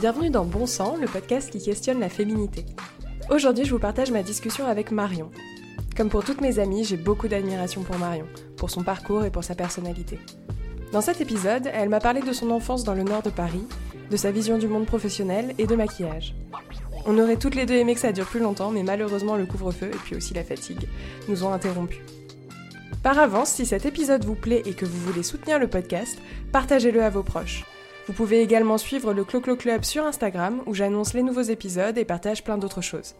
Bienvenue dans Bon Sang, le podcast qui questionne la féminité. Aujourd'hui, je vous partage ma discussion avec Marion. Comme pour toutes mes amies, j'ai beaucoup d'admiration pour Marion, pour son parcours et pour sa personnalité. Dans cet épisode, elle m'a parlé de son enfance dans le nord de Paris, de sa vision du monde professionnel et de maquillage. On aurait toutes les deux aimé que ça dure plus longtemps, mais malheureusement le couvre-feu et puis aussi la fatigue nous ont interrompus. Par avance, si cet épisode vous plaît et que vous voulez soutenir le podcast, partagez-le à vos proches. Vous pouvez également suivre le Clo-Clo Club sur Instagram où j'annonce les nouveaux épisodes et partage plein d'autres choses.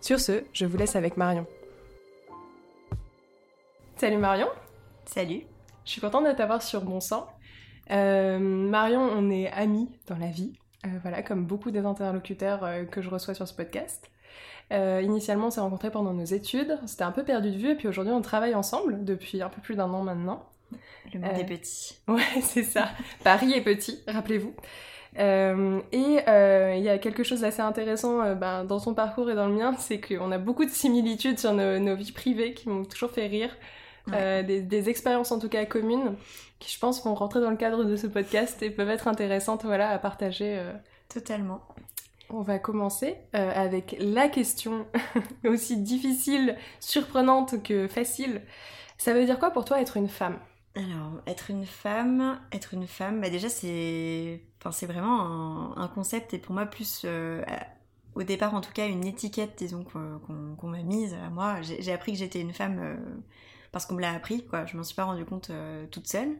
Sur ce, je vous laisse avec Marion. Salut Marion Salut Je suis contente de t'avoir sur Bon Sang. Euh, Marion, on est amis dans la vie, euh, voilà, comme beaucoup des interlocuteurs euh, que je reçois sur ce podcast. Initialement, on s'est rencontrés pendant nos études, c'était un peu perdu de vue, et puis aujourd'hui, on travaille ensemble depuis un peu plus d'un an maintenant. Le monde est petit. Ouais, c'est ça. Paris est petit, rappelez-vous. Euh, et euh, il y a quelque chose d'assez intéressant ben, dans son parcours et dans le mien, c'est qu'on a beaucoup de similitudes sur nos, nos vies privées qui m'ont toujours fait rire. Ouais. Des, des, expériences en tout cas communes qui je pense vont rentrer dans le cadre de ce podcast et peuvent être intéressantes voilà, à partager. Totalement. On va commencer euh, avec la question aussi difficile, surprenante que facile. Ça veut dire quoi pour toi être une femme? Alors, être une femme, être une femme, bah déjà c'est, enfin vraiment un, concept et pour moi plus euh, au départ en tout cas une étiquette disons qu'on qu m'a mise moi. J'ai appris que j'étais une femme euh, parce qu'on me l'a appris quoi. Je m'en suis pas rendu compte euh, toute seule.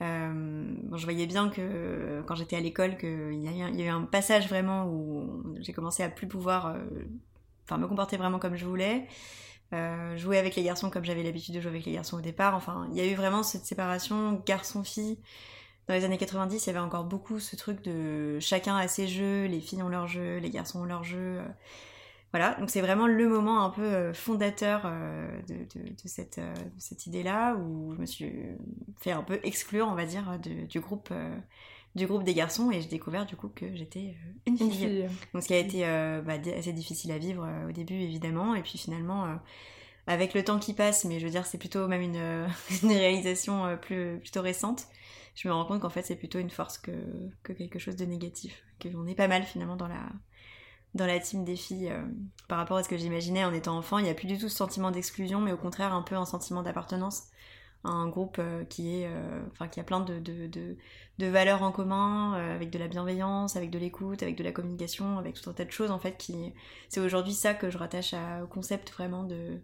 Je voyais bien que quand j'étais à l'école, qu'il y, y, a eu un passage vraiment où j'ai commencé à plus pouvoir, enfin me comporter vraiment comme je voulais, euh, jouer avec les garçons comme j'avais l'habitude de jouer avec les garçons au départ. Enfin, il y a eu vraiment cette séparation garçon-fille. Dans les années 90, il y avait encore beaucoup ce truc de chacun a ses jeux, les filles ont leurs jeux, les garçons ont leurs jeux. Voilà, donc c'est vraiment le moment un peu fondateur de, cette, idée-là, où je me suis fait un peu exclure, on va dire, du, groupe, du groupe des garçons, et j'ai découvert du coup que j'étais une fille. Une fille. Donc ce qui a été bah, assez difficile à vivre au début, évidemment, et puis finalement, avec le temps qui passe, mais je veux dire, c'est plutôt même une, une réalisation plus, plutôt récente, je me rends compte qu'en fait c'est plutôt une force que, que quelque chose de négatif, qu'on est pas mal finalement dans la dans la team des filles euh, par rapport à ce que j'imaginais en étant enfant. Il n'y a plus du tout ce sentiment d'exclusion, mais au contraire un peu un sentiment d'appartenance un groupe euh, qui est, euh, enfin qui a plein de, de, de, de valeurs en commun, avec de la bienveillance, avec de l'écoute, avec de la communication, avec tout un tas de choses en fait. Qui c'est aujourd'hui ça que je rattache à, au concept vraiment de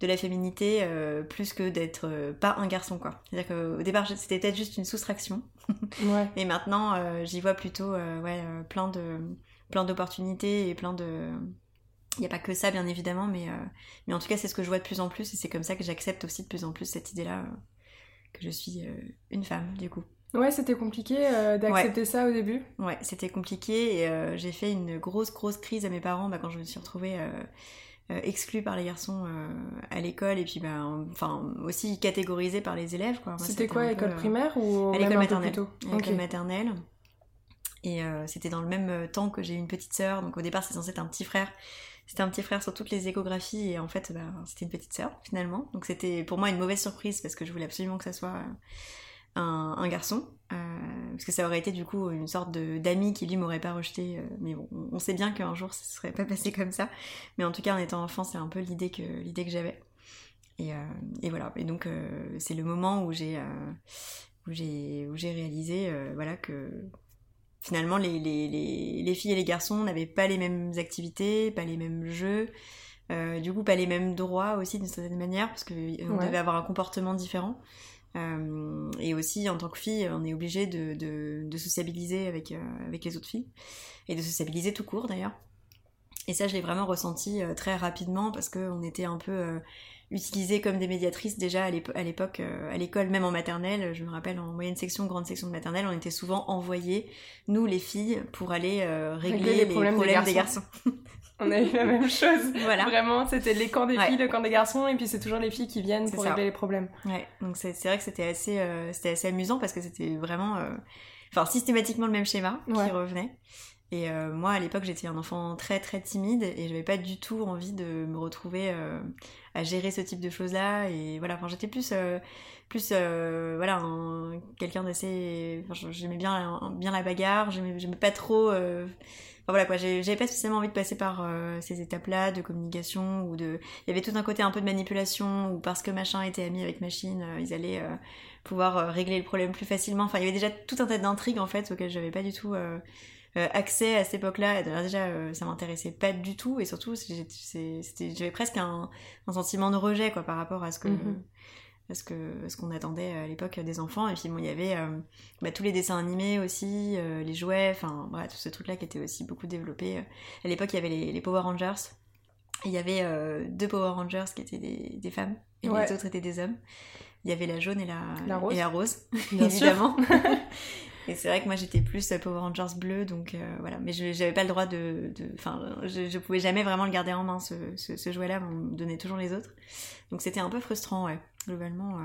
de la féminité plus que d'être pas un garçon quoi. C'est-à-dire qu'au départ c'était peut-être juste une soustraction. ouais. Et maintenant j'y vois plutôt ouais plein de plein d'opportunités et plein de il n'y a pas que ça bien évidemment mais, euh, mais en tout cas c'est ce que je vois de plus en plus et c'est comme ça que j'accepte aussi de plus en plus cette idée là euh, que je suis euh, une femme du coup. Ouais c'était compliqué d'accepter ouais. ça au début. Ouais c'était compliqué et j'ai fait une grosse grosse crise à mes parents bah, quand je me suis retrouvée exclue par les garçons à l'école et puis bah, enfin aussi catégorisée par les élèves c'était quoi école primaire ou à l'école maternelle. à l'école okay. maternelle et euh, c'était dans le même temps que j'ai eu une petite sœur, donc au départ c'est censé être un petit frère. C'était un petit frère sur toutes les échographies et en fait bah, c'était une petite sœur finalement. Donc c'était pour moi une mauvaise surprise parce que je voulais absolument que ça soit un, un garçon. Euh, parce que ça aurait été du coup une sorte d'ami qui lui m'aurait pas rejeté. Euh, mais bon, on sait bien qu'un jour ça serait pas passé comme ça. Mais en tout cas en étant enfant c'est un peu l'idée que, que j'avais. Et, euh, voilà. Et donc c'est le moment où j'ai où réalisé voilà que finalement, les, les, les, les, filles et les garçons n'avaient pas les mêmes activités, pas les mêmes jeux, euh, du coup, pas les mêmes droits aussi d'une certaine manière, parce qu'on ouais. devait avoir un comportement différent. Euh, et aussi, en tant que fille, on est obligé de, de, de sociabiliser avec, euh, avec les autres filles, et de sociabiliser tout court d'ailleurs. Et ça, je l'ai vraiment ressenti euh, très rapidement, parce qu'on était un peu euh, utilisées comme des médiatrices déjà à l'époque, euh, à l'école, même en maternelle. Je me rappelle en moyenne section, grande section de maternelle, on était souvent envoyés, nous les filles, pour aller euh, régler, régler, les, les problèmes, problèmes, des garçons. Des garçons. on a eu la même chose. Voilà. Vraiment, c'était les camps des filles, le camp des garçons, et puis c'est toujours les filles qui viennent pour ça. régler les problèmes. Ouais, donc c'est vrai que c'était assez, euh, c'était assez amusant parce que c'était vraiment, enfin systématiquement le même schéma ouais. qui revenait. Et euh, moi, à l'époque, j'étais un enfant très très timide et j'avais pas du tout envie de me retrouver euh, à gérer ce type de choses-là. Et voilà, j'étais plus, euh, plus voilà, quelqu'un d'assez. J'aimais bien, bien la bagarre, j'aimais pas trop. Enfin, voilà quoi, j'avais pas spécialement envie de passer par ces étapes-là de communication ou de. Il y avait tout un côté un peu de manipulation ou parce que machin était ami avec machine, ils allaient pouvoir régler le problème plus facilement. Enfin, il y avait déjà tout un tas d'intrigues en fait auxquelles j'avais pas du tout accès à cette époque-là. Déjà, euh, ça m'intéressait pas du tout, et surtout, j'avais presque un, sentiment de rejet quoi par rapport à ce que. Mhm. ce que ce qu'on attendait à l'époque des enfants et puis bon il y avait euh, bah, tous les dessins animés aussi les jouets enfin voilà tout ce truc là qui était aussi beaucoup développé à l'époque il y avait les, Power Rangers il y avait deux Power Rangers qui étaient des, femmes et les autres étaient des hommes il y avait la jaune et la, la rose, et la rose évidemment Et c'est vrai que moi j'étais plus Power Rangers bleu, donc euh, voilà. Mais je n'avais pas le droit de. Enfin, je, je, pouvais jamais vraiment le garder en main, ce, ce, jouet-là, on me donnait toujours les autres. Donc c'était un peu frustrant, ouais, globalement. Euh.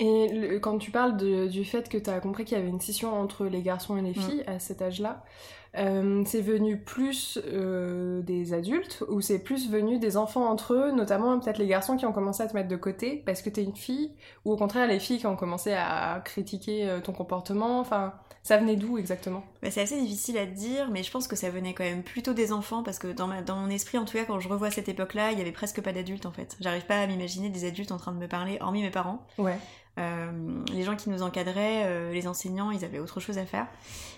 Et quand tu parles de, du fait que tu as compris qu'il y avait une scission entre les garçons et les mm. filles à cet âge-là, euh, c'est venu plus euh, des adultes ou c'est plus venu des enfants entre eux, notamment peut-être les garçons qui ont commencé à te mettre de côté parce que t'es une fille, ou au contraire les filles qui ont commencé à critiquer euh, ton comportement, enfin ça venait d'où exactement? Bah, C'est assez difficile à dire, mais je pense que ça venait quand même plutôt des enfants parce que dans, dans mon esprit en tout cas quand je revois cette époque-là, il y avait presque pas d'adultes en fait. J'arrive pas à m'imaginer des adultes en train de me parler, hormis mes parents. Ouais. Euh, les gens qui nous encadraient, euh, les enseignants, ils avaient autre chose à faire.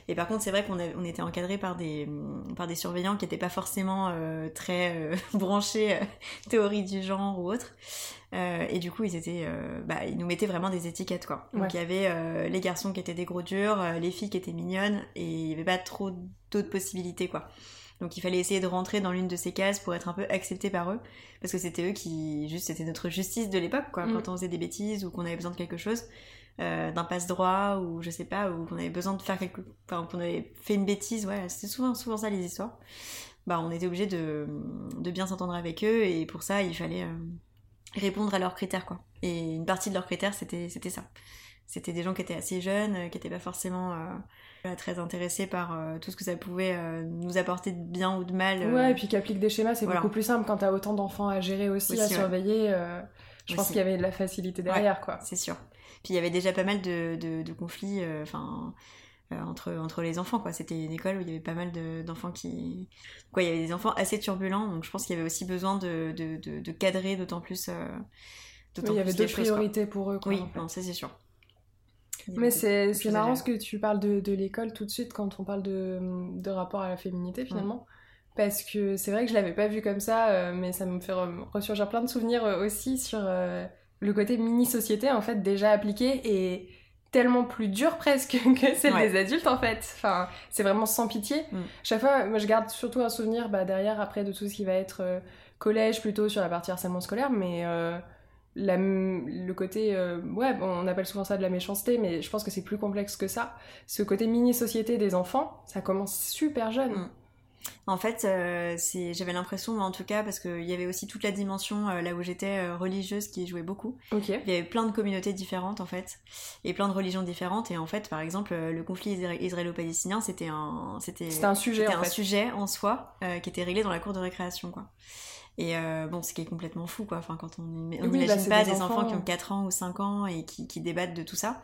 Et par contre, c'est vrai qu'on on était encadrés par des, par des surveillants qui n'étaient pas forcément euh, très branchés théorie du genre ou autre. et du coup, ils étaient, bah, ils nous mettaient vraiment des étiquettes, quoi. Donc il y avait les garçons qui étaient des gros durs, les filles qui étaient mignonnes, et il n'y avait pas trop d'autres possibilités, quoi. Donc il fallait essayer de rentrer dans l'une de ces cases pour être un peu accepté par eux, parce que c'était eux qui, juste, c'était notre justice de l'époque, quoi. Quand mm. on faisait des bêtises ou qu'on avait besoin de quelque chose, euh, d'un passe droit ou je sais pas, ou qu'on avait besoin de faire quelque, enfin qu'on avait fait une bêtise, ouais, c'était souvent, souvent ça les histoires. Bah on était obligé de, de bien s'entendre avec eux et pour ça il fallait euh, répondre à leurs critères, quoi. Et une partie de leurs critères c'était, c'était ça. C'était des gens qui étaient assez jeunes, euh, qui n'étaient pas forcément très intéressé par euh, tout ce que ça pouvait euh, nous apporter de bien ou de mal. Euh. Ouais, et puis qu'applique des schémas, c'est beaucoup plus simple quand t'as autant d'enfants à gérer aussi, à surveiller. je pense qu'il y avait de la facilité derrière, quoi. C'est sûr. Puis il y avait déjà pas mal de, de, conflits, enfin. entre, entre les enfants quoi c'était une école où il y avait pas mal d'enfants qui quoi il y avait des enfants assez turbulents donc je pense qu'il y avait aussi besoin de, de, de cadrer d'autant plus il y avait deux priorités pour eux quoi, oui ça c'est sûr mais c'est marrant ce que tu parles de, de l'école tout de suite quand on parle de, de rapport à la féminité finalement. Parce que c'est vrai que je l'avais pas vu comme ça, euh, mais ça me fait ressurgir plein de souvenirs euh, aussi sur euh, le côté mini-société en fait déjà appliqué et tellement plus dur presque que celle des adultes en fait. Enfin, c'est vraiment sans pitié. Mm. Chaque fois, moi je garde surtout un souvenir bah, derrière après de tout ce qui va être collège plutôt sur la partie harcèlement scolaire, mais le côté, euh, ouais, on appelle souvent ça de la méchanceté, mais je pense que c'est plus complexe que ça. Ce côté mini-société des enfants, ça commence super jeune. Mm. En fait, euh, j'avais l'impression, en tout cas, parce qu'il y avait aussi toute la dimension euh, là où j'étais religieuse qui jouait beaucoup. Il y avait plein de communautés différentes en fait, et plein de religions différentes. Et en fait, par exemple, le conflit israélo-palestinien, c'était un, c'était, un sujet, en un sujet en soi qui était réglé dans la cour de récréation, quoi. Et euh, bon, ce qui est complètement fou, quoi. Enfin, quand on n'imagine bah, pas des, enfants, qui ont 4 ans ou 5 ans et qui, qui débattent de tout ça.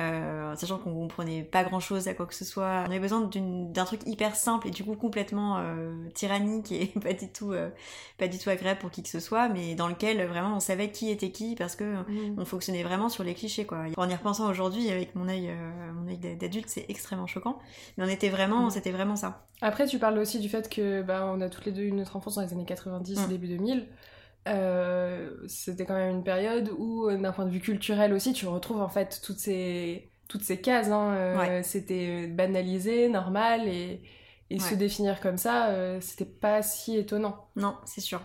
Euh, sachant qu'on comprenait pas grand chose à quoi que ce soit. On avait besoin d'un truc hyper simple et du coup complètement euh, tyrannique et pas du tout euh, pas du tout agréable pour qui que ce soit, mais dans lequel vraiment on savait qui était qui parce que mm. on fonctionnait vraiment sur les clichés quoi. En y repensant aujourd'hui avec mon œil mon œil d'adulte, c'est extrêmement choquant, mais on était vraiment mm. c'était vraiment ça. Après tu parles aussi du fait que bah on a toutes les deux eu notre enfance dans les années 90 mm. début 2000. Euh, c'était quand même une période où, euh, d'un point de vue culturel aussi, tu retrouves en fait toutes ces, toutes ces cases. Hein, euh, C'était banalisé, normal, et, et se définir comme ça, c'était pas si étonnant. Non, c'est sûr.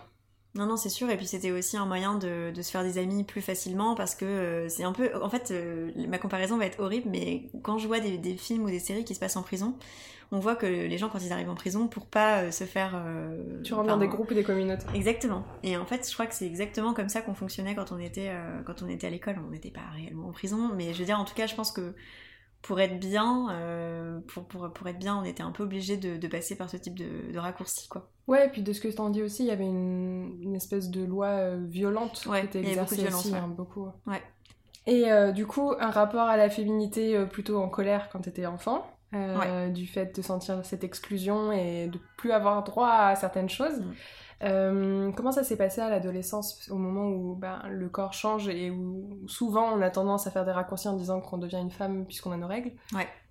Non, non, c'est sûr. Et puis c'était aussi un moyen de, de, se faire des amis plus facilement parce que c'est un peu. En fait, ma comparaison va être horrible, mais quand je vois des, des, films ou des séries qui se passent en prison, on voit que les gens, quand ils arrivent en prison, pour pas euh, se faire. Euh, tu rentres dans des groupes et des communautés. Exactement. Et en fait, je crois que c'est exactement comme ça qu'on fonctionnait quand on était, euh, quand on était à l'école. On n'était pas réellement en prison, mais je veux dire, en tout cas, je pense que pour être bien, euh, pour, pour, pour, être bien, on était un peu obligé de, de, passer par ce type de, de, raccourci, quoi. Ouais, et puis de ce que tu en dis aussi, il y avait une, une espèce de loi euh, violente ouais, qui était exercée aussi, violence, ouais. hein, beaucoup. Ouais. Et euh, du coup, un rapport à la féminité plutôt en colère quand tu étais enfant, ouais. du fait de sentir cette exclusion et de plus avoir droit à certaines choses. Mm. Euh, comment ça s'est passé à l'adolescence, au moment où ben, le corps change et où souvent on a tendance à faire des raccourcis en disant qu'on devient une femme puisqu'on a nos règles?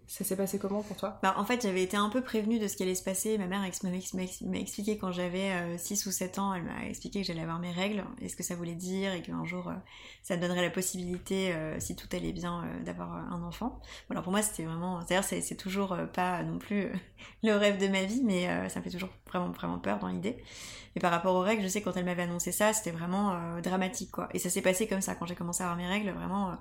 Ça s'est passé comment pour toi? Bah, En fait, j'avais été un peu prévenue de ce qui allait se passer. Ma mère m'a expliqué quand j'avais euh, 6 ou 7 ans, elle m'a expliqué que j'allais avoir mes règles et ce que ça voulait dire et qu'un jour euh, ça donnerait la possibilité, euh, si tout allait bien, euh, d'avoir un enfant. Bon, alors pour moi, c'était vraiment. C'est-à-dire, c'est toujours pas non plus le rêve de ma vie, mais ça me fait toujours vraiment, vraiment peur dans l'idée. Et par rapport aux règles, je sais que quand elle m'avait annoncé ça, c'était vraiment dramatique, quoi. Et ça s'est passé comme ça quand j'ai commencé à avoir mes règles, vraiment.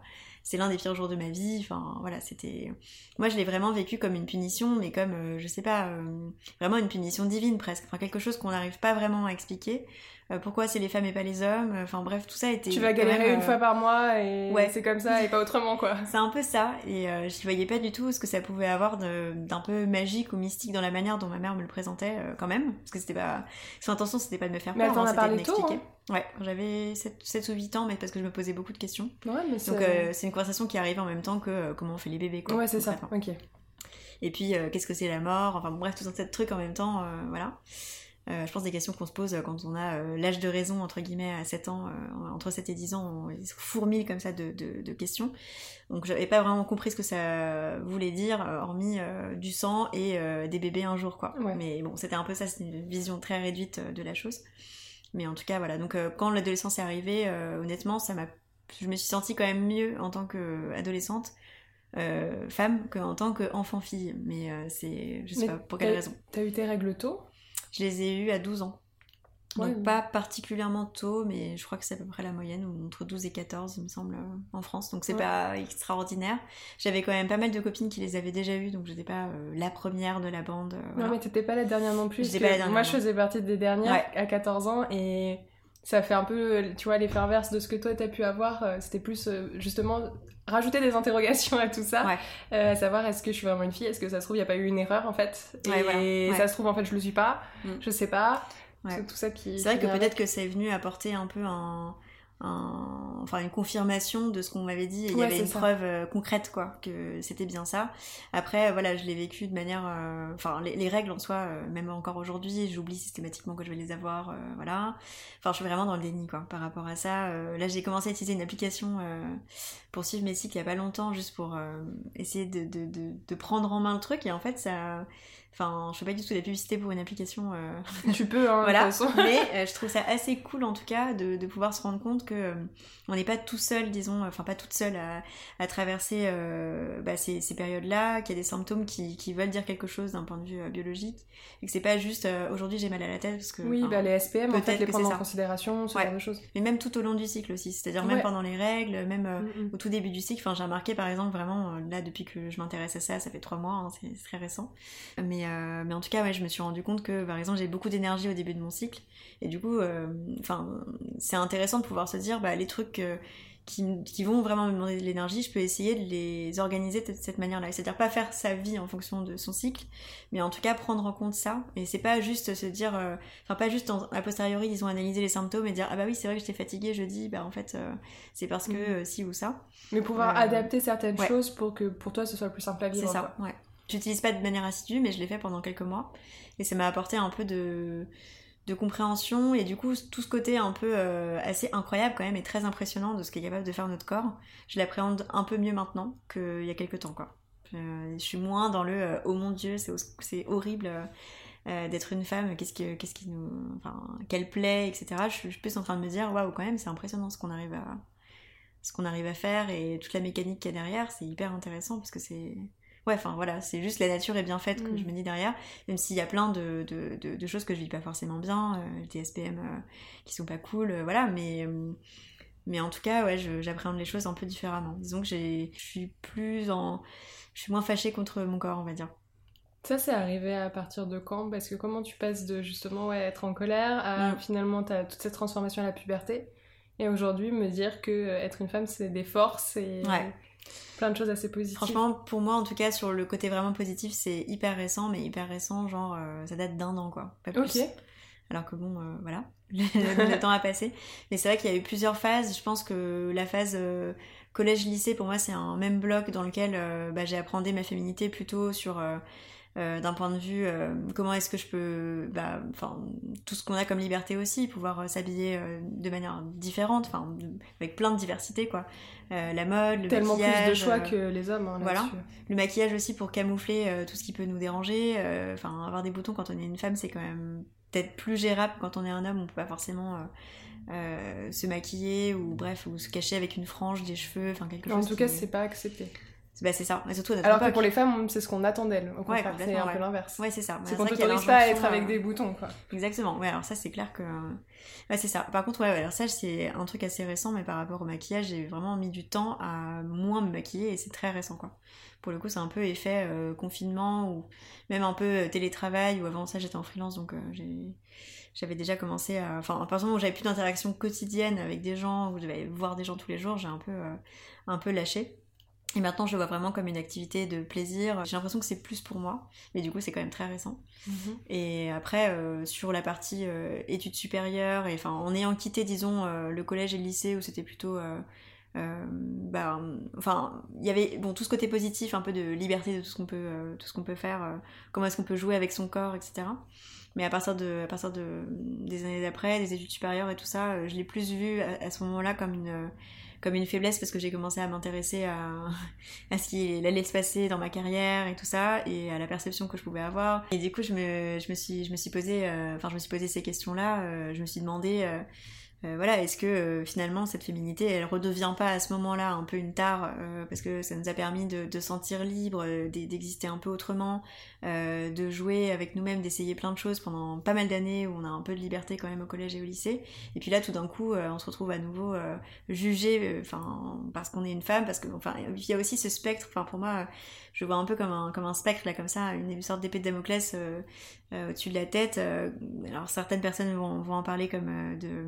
C'est l'un des pires jours de ma vie. Enfin, voilà, c'était. Moi, je l'ai vraiment vécu comme une punition, mais comme, euh, je sais pas, euh, vraiment une punition divine presque. Enfin, quelque chose qu'on n'arrive pas vraiment à expliquer. Euh, pourquoi c'est les femmes et pas les hommes Enfin, bref, tout ça était. Tu vas galérer même, une fois par mois et ouais. c'est comme ça et pas autrement, quoi. C'est un peu ça. Et euh, je voyais pas du tout ce que ça pouvait avoir d'un peu magique ou mystique dans la manière dont ma mère me le présentait, euh, quand même. Parce que c'était pas. Son intention, c'était pas de me faire peur. Mais t'en hein, a parlé tôt, hein. Ouais, j'avais 7, 7, ou 8 ans, mais parce que je me posais beaucoup de questions. Ouais, mais Donc euh, c'est une conversation qui arrive en même temps que euh, comment on fait les bébés, quoi. Ouais, c'est ça, ok. Et puis, euh, qu'est-ce que c'est la mort Enfin, bref, tout un tas de trucs en même temps, voilà. Je pense des questions qu'on se pose quand on a l'âge de raison, entre guillemets, à 7 ans, entre 7 et 10 ans, on fourmille comme ça de, de, de questions. Donc j'avais pas vraiment compris ce que ça voulait dire, hormis du sang et des bébés un jour, quoi. Ouais. Mais bon, c'était un peu ça, c'est une vision très réduite de la chose. Mais en tout cas, voilà. Donc quand l'adolescence est arrivée, euh, honnêtement, ça m'a... Je me suis sentie quand même mieux en tant qu'adolescente. Euh, femme qu'en tant qu'enfant-fille. Mais euh, c'est. Je sais Mais pas pour quelle raison. T'as eu tes règles tôt? Je les ai eues à 12 ans. Donc pas particulièrement tôt, mais je crois que c'est à peu près la moyenne, ou entre 12 et 14, il me semble, euh, en France. Donc c'est Ouais. pas extraordinaire. J'avais quand même pas mal de copines qui les avaient déjà eues, donc j'étais pas euh, la première de la bande. euh, voilà. Non, mais t'étais pas la dernière non plus. Pas la dernière, Moi, je faisais partie des dernières Ouais. à 14 ans et ça fait un peu, tu vois, l'effet inverse de ce que toi t'as pu avoir. C'était plus justement rajouter des interrogations à tout ça. Ouais. Euh, à savoir, est-ce que je suis vraiment une fille? Est-ce que ça se trouve, il n'y a pas eu une erreur en fait? Et Ouais, voilà. Ouais. ça se trouve, en fait, je le suis pas. Mm. Je sais pas. Ouais. C'est tout ça qui. C'est vrai qui que peut-être que c'est venu apporter un peu un, un- enfin une confirmation de ce qu'on m'avait dit et il y avait une ça. preuve euh, concrète quoi que c'était bien ça après voilà je l'ai vécu de manière euh, enfin les, les règles en soi euh, même encore aujourd'hui j'oublie systématiquement que je vais les avoir euh, voilà enfin je suis vraiment dans le déni quoi par rapport à ça là j'ai commencé à utiliser une application pour suivre mes cycles il y a pas longtemps juste pour essayer de, de, de, de prendre en main le truc et en fait ça enfin je fais pas du tout de la publicité pour une application euh, Tu peux, hein, voilà, de toute façon. mais euh, je trouve ça assez cool en tout cas de, de pouvoir se rendre compte que euh, on n'est pas tout seul, disons, enfin pas toute seule à, à traverser euh, bah, ces, ces périodes-là, qu'il y a des symptômes qui, qui veulent dire quelque chose d'un point de vue biologique, et que c'est pas juste aujourd'hui j'ai mal à la tête parce que. Oui, bah, les SPM, en fait, peut-être les prendre en considération, ce Ouais. genre de choses. Mais même tout au long du cycle aussi, c'est-à-dire même pendant les règles, même Mm, mm. au tout début du cycle. Enfin, j'ai remarqué par exemple vraiment là depuis que je m'intéresse à ça, ça fait trois mois, hein, c'est c'est très récent. Mais euh, mais en tout cas, ouais, je me suis rendu compte que par exemple j'ai beaucoup d'énergie au début de mon cycle et du coup, euh, c'est intéressant de pouvoir se dire bah les trucs euh, qui, qui vont vraiment me demander de l'énergie, je peux essayer de les organiser de cette manière-là. C'est-à-dire pas faire sa vie en fonction de son cycle, mais en tout cas prendre en compte ça. Et c'est pas juste se dire, enfin pas juste en- a posteriori, disons analyser les symptômes et dire ah bah oui c'est vrai que j'étais fatiguée jeudi, bah en fait c'est parce que si ou ça. Mais pouvoir adapter certaines ouais. choses pour que pour toi ce soit plus simple à C'est vivre. ça, ouais. J'utilise pas de manière assidue, mais je l'ai fait pendant quelques mois. Et ça m'a apporté un peu de, compréhension et du coup, tout ce côté un peu euh, assez incroyable quand même et très impressionnant de ce qu'est capable de faire notre corps, je l'appréhende un peu mieux maintenant qu'il y a quelques temps, quoi. Euh, je suis moins dans le euh, oh mon dieu, c'est horrible d'être une femme, qu'est-ce que qu'est-ce qui nous. Enfin, quelle plaie, etc. Je suis plus en train de me dire waouh, quand même, c'est impressionnant ce qu'on arrive ce qu'on arrive à faire et toute la mécanique qu'il y a derrière, c'est hyper intéressant parce que c'est ouais, enfin voilà, c'est juste la nature est bien faite, comme Mm. je me dis derrière, même s'il y a plein de, de, de- de choses que je vis pas forcément bien, euh, des SPM euh, qui sont pas cool, euh, voilà, mais, euh, mais en tout cas, ouais, j'appréhende les choses un peu différemment. Disons que j'ai- je suis plus en. Je suis moins fâchée contre mon corps, on va dire. Ça, c'est arrivé à partir de quand? Parce que comment tu passes de justement ouais, être en colère à Mm. finalement t'as toute cette transformation à la puberté? Et aujourd'hui me dire que euh, être une femme c'est des forces et Ouais. Plein de choses assez positives. Franchement, pour moi, en tout cas, sur le côté vraiment positif, c'est hyper récent, mais hyper récent, genre, euh, ça date d'un an, quoi. Pas plus. Alors que bon, euh, voilà, le temps a passé. Mais c'est vrai qu'il y a eu plusieurs phases. Je pense que la phase euh, collège-lycée, pour moi, c'est un même bloc dans lequel bah, j'ai appris ma féminité plutôt sur euh, d'un point de vue euh, comment est-ce que je peux bah, enfin tout ce qu'on a comme liberté aussi pouvoir euh, s'habiller de manière différente enfin avec plein de diversité quoi. La mode le tellement maquillage plus de choix que les hommes hein, voilà. le maquillage aussi pour camoufler tout ce qui peut nous déranger enfin avoir des boutons quand on est une femme c'est quand même peut-être plus gérable quand on est un homme. On peut pas forcément se maquiller ou bref ou se cacher avec une frange des cheveux enfin quelque chose en tout cas c'est pas accepté bah, c'est ça. surtout Alors que pour les femmes, c'est ce qu'on attend d'elles. Au contraire, c'est un peu l'inverse. Ouais, c'est ça. C'est qu'on t'autorise pas à être avec des boutons, quoi. Exactement. Ouais, alors ça, c'est clair que. Ouais, c'est ça. Par contre, ouais, alors ça, c'est un truc assez récent, mais par rapport au maquillage, j'ai vraiment mis du temps à moins me maquiller et c'est très récent, quoi. Pour le coup, c'est un peu effet euh, confinement ou même un peu euh, télétravail, ou avant ça, j'étais en freelance, donc euh, j'ai j'avais déjà commencé à. Enfin, à partir du moment où j'avais plus d'interaction quotidienne avec des gens, où je devais voir des gens tous les jours, j'ai un peu, un peu lâché. Et maintenant, je le vois vraiment comme une activité de plaisir. J'ai l'impression que c'est plus pour moi, mais du coup, c'est quand même très récent. Mhm. Et après, euh, sur la partie euh, études supérieures, et enfin, en ayant quitté, disons, euh, le collège et le lycée où c'était plutôt. bah, enfin, il y avait bon tout ce côté positif, un peu de liberté de tout ce qu'on peut, tout ce qu'on peut faire, comment est-ce qu'on peut jouer avec son corps, etc. Mais à partir de, à partir de des années d'après, des études supérieures et tout ça, je l'ai plus vu à ce moment-là comme une comme une faiblesse parce que j'ai commencé à m'intéresser à, à ce qui allait se passer dans ma carrière et tout ça et à la perception que je pouvais avoir. Et du coup je me, je me suis je me suis posé euh, enfin je me suis posé ces questions là euh, je me suis demandé euh, euh, voilà, est-ce que euh, finalement cette féminité, elle redevient pas à ce moment-là un peu une tare euh, parce que ça nous a permis de, de sentir libre, d'exister un peu autrement, de jouer avec nous-mêmes, d'essayer plein de choses pendant pas mal d'années où on a un peu de liberté quand même au collège et au lycée. Et puis là, tout d'un coup, on se retrouve à nouveau jugé, enfin parce qu'on est une femme, parce que enfin il y a aussi ce spectre. Enfin pour moi, je vois un peu comme un comme un spectre là, comme ça, une, sorte d'épée de Damoclès au-dessus de la tête. alors certaines personnes vont, vont en parler comme de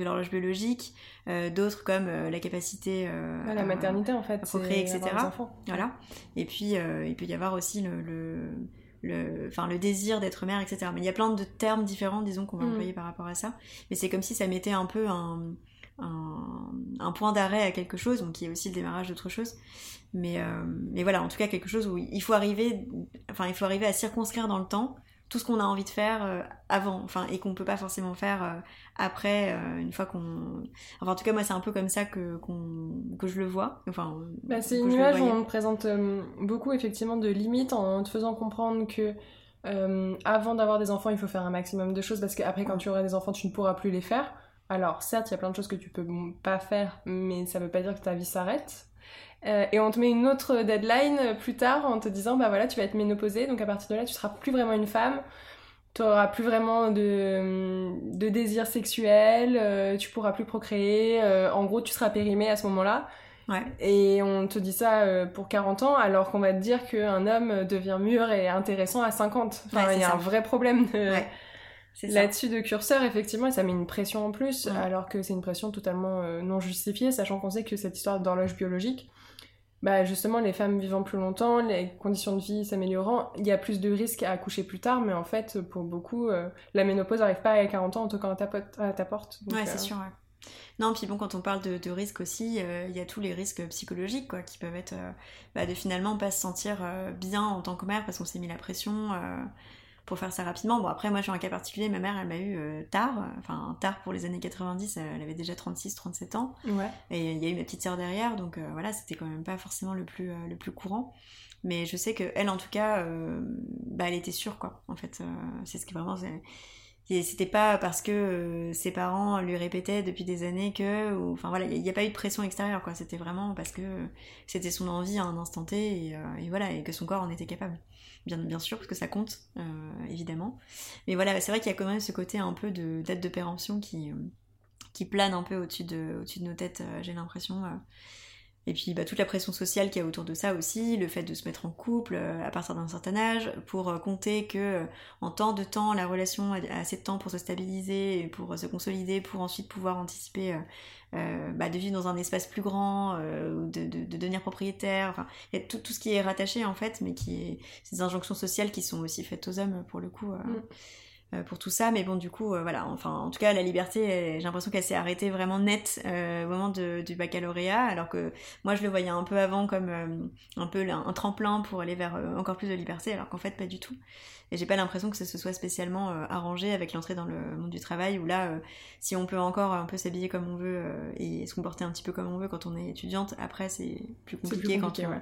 de l'horloge biologique, euh, d'autres comme euh, la capacité euh, la maternité en fait, à procréer, etc. Voilà. Et puis il peut y avoir aussi le, le enfin le désir d'être mère, etc. Mais il y a plein de termes différents, disons, qu'on va mm. employer par rapport à ça. Mais c'est comme si ça mettait un peu un, un, point d'arrêt à quelque chose, donc qui est aussi le démarrage d'autre chose. Mais, mais voilà, en tout cas quelque chose où il faut arriver, enfin il faut arriver à circonscrire dans le temps tout ce qu'on a envie de faire euh, avant, enfin, et qu'on peut pas forcément faire euh, après, euh, une fois qu'on. Enfin, en tout cas, moi, c'est un peu comme ça que, que je le vois. Enfin, bah, c'est une image où on présente beaucoup, effectivement, de limites en te faisant comprendre que. avant d'avoir des enfants, il faut faire un maximum de choses parce qu'après, quand tu auras des enfants, tu ne pourras plus les faire. Alors, certes, il y a plein de choses que tu peux pas faire, mais ça veut pas dire que ta vie s'arrête. Euh, et on te met une autre deadline plus tard en te disant bah voilà tu vas être ménopausée donc à partir de là tu seras plus vraiment une femme tu auras plus vraiment de, de désir sexuel euh, tu pourras plus procréer euh, en gros tu seras périmée à ce moment là ouais. et on te dit ça pour 40 ans alors qu'on va te dire qu'un homme devient mûr et intéressant à 50 enfin il y a un vrai problème là-dessus de curseur, effectivement, et ça met une pression en plus, alors que c'est une pression totalement non justifiée, sachant qu'on sait que cette histoire d'horloge biologique, bah justement les femmes vivant plus longtemps, les conditions de vie s'améliorant, il y a plus de risques à accoucher plus tard, mais en fait pour beaucoup euh, la ménopause n'arrive pas à 40 ans en toquant à ta, à ta porte. ouais c'est euh, sûr. Ouais. Non, puis bon, quand on parle de, de risques aussi, euh, il y a tous les risques psychologiques, quoi, qui peuvent être bah, de finalement pas se sentir bien en tant que mère parce qu'on s'est mis la pression, pour faire ça rapidement. Bon, après, moi, je suis un cas particulier. Ma mère, elle m'a eu euh, tard, enfin, tard pour les années 90. Elle avait déjà 36, 37 ans. Ouais. Et il y a eu ma petite sœur derrière, donc euh, voilà, c'était quand même pas forcément le plus, euh, le plus courant. Mais je sais que elle, en tout cas, bah, elle était sûre, quoi. En fait, c'est ce qui vraiment. C'était pas parce que ses parents lui répétaient depuis des années que, enfin voilà, il n'y a, pas eu de pression extérieure, quoi. C'était vraiment parce que c'était son envie à un instant T et, et, voilà, et que son corps en était capable bien, sûr, parce que ça compte, euh, évidemment. Mais voilà, c'est vrai qu'il y a quand même ce côté un peu de date de péremption qui, euh, qui plane un peu au-dessus de, au de nos têtes, euh, j'ai l'impression. Et puis bah, toute la pression sociale qu'il y a autour de ça aussi, le fait de se mettre en couple euh, à partir d'un certain âge, pour euh, compter que euh, en temps de temps, la relation a assez de temps pour se stabiliser, pour se consolider, pour ensuite pouvoir anticiper bah, de vivre dans un espace plus grand, de, de, devenir propriétaire. Y a tout, tout, ce qui est rattaché en fait, mais qui est ces injonctions sociales qui sont aussi faites aux hommes pour le coup. Mm. Euh, pour tout ça. Mais bon, du coup, euh, voilà. Enfin, en tout cas, la liberté, j'ai l'impression qu'elle s'est arrêtée vraiment nette euh, au moment du baccalauréat, alors que moi, je le voyais un peu avant comme un peu un, tremplin pour aller vers encore plus de liberté, alors qu'en fait, pas du tout. Et j'ai pas l'impression que ça se soit spécialement arrangé avec l'entrée dans le monde du travail, où là, si on peut encore un peu s'habiller comme on veut et se comporter un petit peu comme on veut quand on est étudiante, après, c'est plus compliqué, quand on...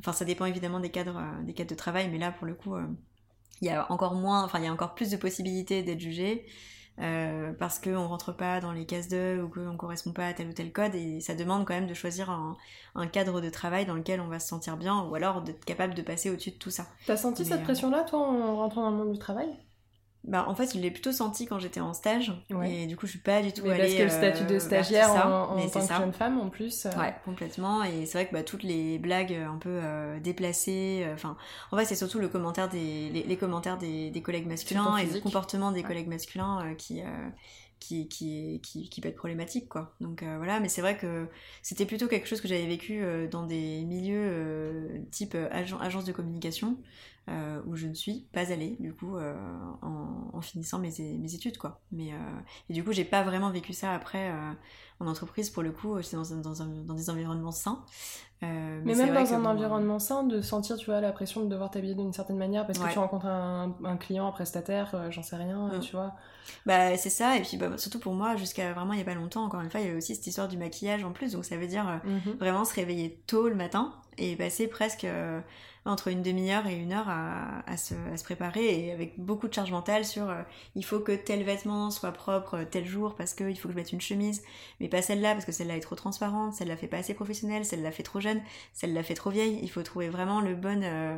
Enfin, ça dépend évidemment des cadres, des cadres de travail, mais là, pour le coup, il y a encore moins, enfin il y a encore plus de possibilités d'être jugé euh, parce qu'on rentre pas dans les cases de ou qu'on correspond pas à tel ou tel code et ça demande quand même de choisir un, cadre de travail dans lequel on va se sentir bien ou alors d'être capable de passer au-dessus de tout ça. T'as senti cette euh, pression-là toi en rentrant dans le monde du travail? Bah, en fait, je l'ai plutôt senti quand j'étais en stage. Et du coup, je suis pas du tout allée. Parce que le statut de euh, stagiaire en, tant que jeune femme, en plus. Euh. Ouais, complètement. Et c'est vrai que bah, toutes les blagues un peu euh, déplacées. Enfin, en fait, c'est surtout le commentaire des, les, commentaires des, des, collègues masculins et le comportement des collègues masculins qui. Qui, qui, qui, qui, peut être problématique quoi donc voilà mais c'est vrai que c'était plutôt quelque chose que j'avais vécu dans des milieux type agence de communication euh, où je ne suis pas allée du coup euh, en, finissant mes, mes, études quoi. Mais euh, et du coup j'ai pas vraiment vécu ça après en entreprise pour le coup. J'étais dans, dans, dans, des environnements sains. mais, même dans un environnement sain, de sentir tu vois la pression de devoir t'habiller d'une certaine manière parce que tu rencontres un, un, client, un prestataire, j'en sais rien, mm. tu vois. Bah c'est ça et puis bah, surtout pour moi jusqu'à vraiment il y a pas longtemps encore une fois il y avait aussi cette histoire du maquillage en plus donc ça veut dire mm-hmm. vraiment se réveiller tôt le matin et passer presque entre une demi-heure et une heure à, se, préparer et avec beaucoup de charge mentale sur euh, il faut que tel vêtement soit propre euh, tel jour parce qu'il faut que je mette une chemise, mais pas celle-là parce que celle-là est trop transparente, celle-là fait pas assez professionnelle, celle-là fait trop jeune, celle-là fait trop vieille. Il faut trouver vraiment le bon, euh,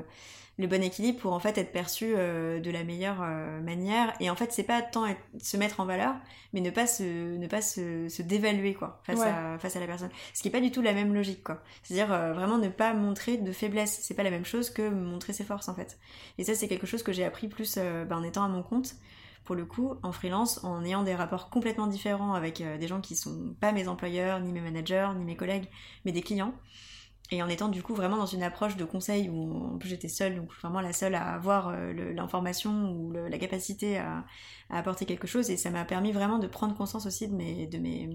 le bon équilibre pour en fait être perçu euh, de la meilleure manière. Et en fait c'est pas tant se mettre en valeur mais ne pas se ne pas se, se dévaluer quoi face à face à la personne. Ce qui est pas du tout la même logique quoi. C'est-à-dire vraiment ne pas montrer de faiblesse. C'est pas la même chose que montrer ses forces en fait. Et ça c'est quelque chose que j'ai appris plus ben, en étant à mon compte pour le coup, en freelance, en ayant des rapports complètement différents avec des gens qui sont pas mes employeurs, ni mes managers, ni mes collègues, mais des clients. Et en étant du coup vraiment dans une approche de conseil où en plus j'étais seule, donc vraiment la seule à avoir euh, l'information ou la capacité à, apporter quelque chose, et ça m'a permis vraiment de prendre conscience aussi de mes, de mes,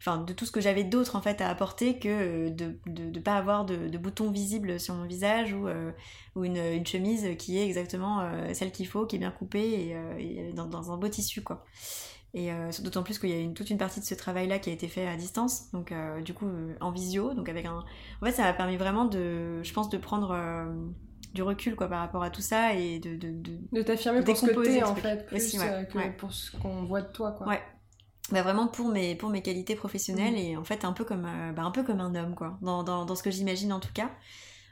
enfin de tout ce que j'avais d'autre en fait à apporter que de de, pas avoir de, de, boutons visibles sur mon visage ou euh, ou une, une, chemise qui est exactement euh, celle qu'il faut, qui est bien coupée et, dans, dans, un beau tissu quoi. Et euh, d'autant plus qu'il y a une, toute une partie de ce travail-là qui a été fait à distance, donc euh, du coup euh, en visio, donc avec un. En fait, ça m'a permis vraiment de, je pense, de prendre du recul quoi par rapport à tout ça et de de de, de t'affirmer pour ce que en fait plus que pour ce qu'on voit de toi quoi. Ouais. Bah vraiment pour mes pour mes qualités professionnelles mm. et en fait un peu comme bah, un peu comme un homme quoi dans dans, dans ce que j'imagine en tout cas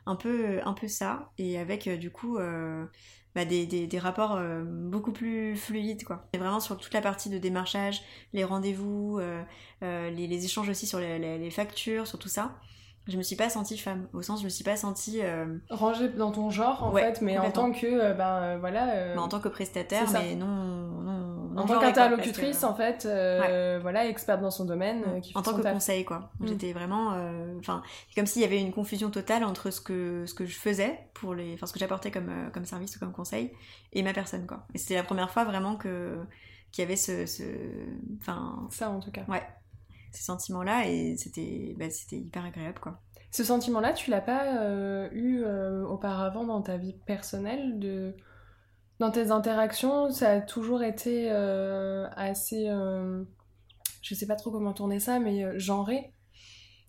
un peu un peu ça et avec du coup bah, des, des, rapports euh, beaucoup plus fluides quoi. Et vraiment sur toute la partie de démarchage, les rendez-vous, euh, euh, les, les, échanges aussi sur les, les, factures, sur tout ça. Je me suis pas sentie femme, au sens je me suis pas sentie rangée dans ton genre en fait, mais en tant que ben voilà. en tant que prestataire, mais non, non en tant qu'interlocutrice, en fait, euh, voilà, experte dans son domaine. Euh, en tant que conseil, quoi. Mm. J'étais vraiment, euh, enfin, comme s'il y avait une confusion totale entre ce que ce que je faisais pour les, enfin, ce que j'apportais comme comme service ou comme conseil et ma personne, quoi. Et c'était la première fois vraiment que qu'il y avait ce, enfin, ça en tout cas. Ouais, ces sentiments-là et c'était, bah, c'était hyper agréable, quoi. Ce sentiment-là, tu l'as pas eu auparavant dans ta vie personnelle de dans tes interactions, ça a toujours été euh, assez. Euh, je sais pas trop comment tourner ça, mais euh, genré?